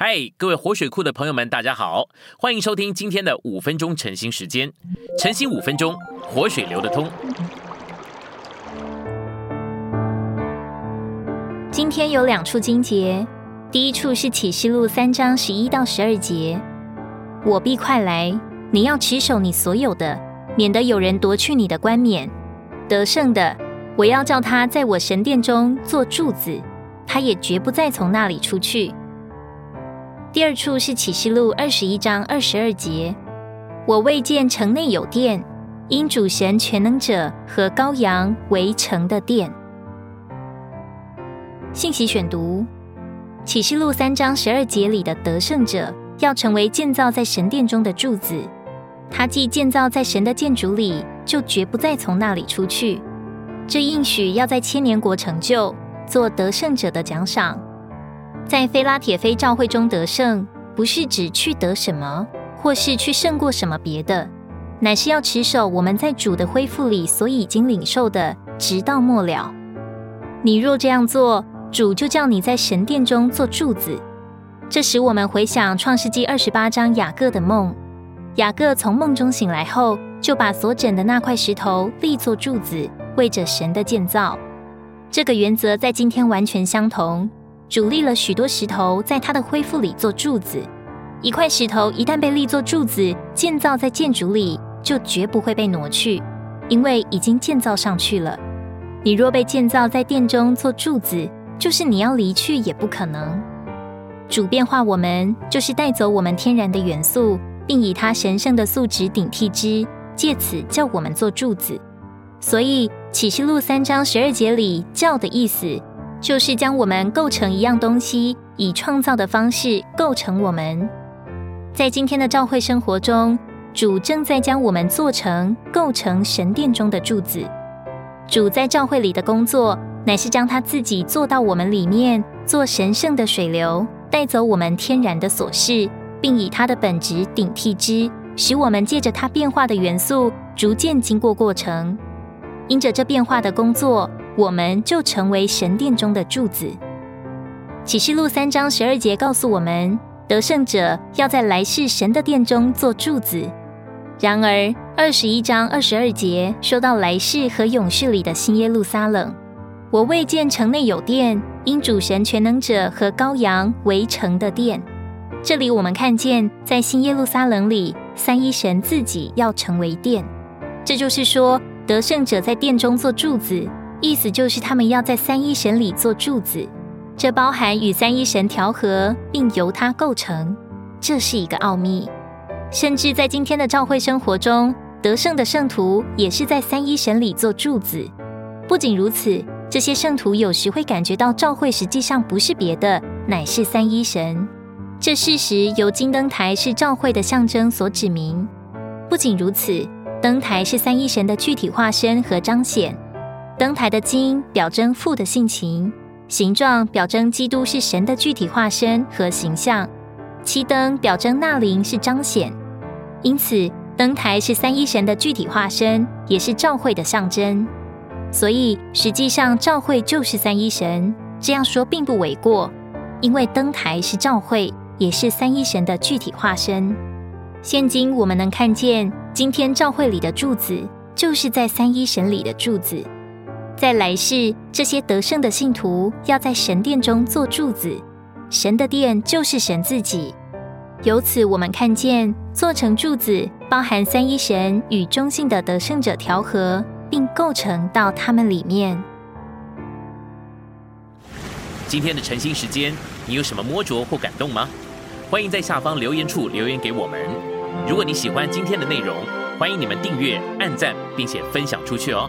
嗨，各位活水库的朋友们，大家好，欢迎收听今天的五分钟晨兴时间。晨兴五分钟，活水流得通。今天有两处经节，第一处是启示录三章十一到十二节：“我必快来，你要持守你所有的，免得有人夺去你的冠冕。得胜的，我要叫他在我神殿中做柱子，他也绝不再从那里出去。”第二处是启示录二十一章二十二节：“我未见城内有殿，因主神全能者和羔羊为城的殿。”信息选读：启示录三章十二节里的得胜者，要成为建造在神殿中的柱子。他既建造在神的建筑里，就绝不再从那里出去。这应许要在千年国成就，做得胜者的奖赏。在菲拉铁菲教会中得胜，不是指去得什么，或是去胜过什么别的，乃是要持守我们在主的恢复里所已经领受的，直到末了。你若这样做，主就叫你在神殿中做柱子。这使我们回想创世纪二十八章雅各的梦。雅各从梦中醒来后，就把所枕的那块石头立作柱子，为着神的建造。这个原则在今天完全相同。主立了许多石头，在他的恢复里做柱子。一块石头一旦被立作柱子，建造在建筑里，就绝不会被挪去，因为已经建造上去了。你若被建造在殿中做柱子，就是你要离去也不可能。主变化我们，就是带走我们天然的元素，并以他神圣的素质顶替之，借此叫我们做柱子。所以启示录三章十二节里“叫”的意思。就是将我们构成一样东西，以创造的方式构成我们。在今天的教会生活中，主正在将我们做成、构成神殿中的柱子。主在教会里的工作，乃是将他自己做到我们里面，做神圣的水流，带走我们天然的琐事，并以他的本质顶替之，使我们借着他变化的元素，逐渐经过过程。因着这变化的工作。我们就成为神殿中的柱子。启示录三章十二节告诉我们，得胜者要在来世神的殿中做柱子。然而二十一章二十二节说到来世和勇士里的新耶路撒冷，我未见城内有殿，因主神全能者和羔羊为城的殿。这里我们看见，在新耶路撒冷里，三一神自己要成为殿。这就是说，得胜者在殿中做柱子。意思就是他们要在三一神里做柱子，这包含与三一神调和，并由它构成，这是一个奥秘。甚至在今天的教会生活中，得胜的圣徒也是在三一神里做柱子。不仅如此，这些圣徒有时会感觉到教会实际上不是别的，乃是三一神。这事实由金灯台是教会的象征所指明。不仅如此，灯台是三一神的具体化身和彰显。灯台的金表征父的性情，形状表征基督是神的具体化身和形象。七灯表征纳灵是彰显，因此灯台是三一神的具体化身，也是召会的象征。所以实际上召会就是三一神，这样说并不为过，因为灯台是召会，也是三一神的具体化身。现今我们能看见，今天召会里的柱子，就是在三一神里的柱子。在来世，这些得胜的信徒要在神殿中做柱子，神的殿就是神自己。由此，我们看见做成柱子，包含三一神与中性的得胜者调和，并构成到他们里面。今天的晨兴时间，你有什么摸着或感动吗？欢迎在下方留言处留言给我们。如果你喜欢今天的内容，欢迎你们订阅、按赞，并且分享出去哦。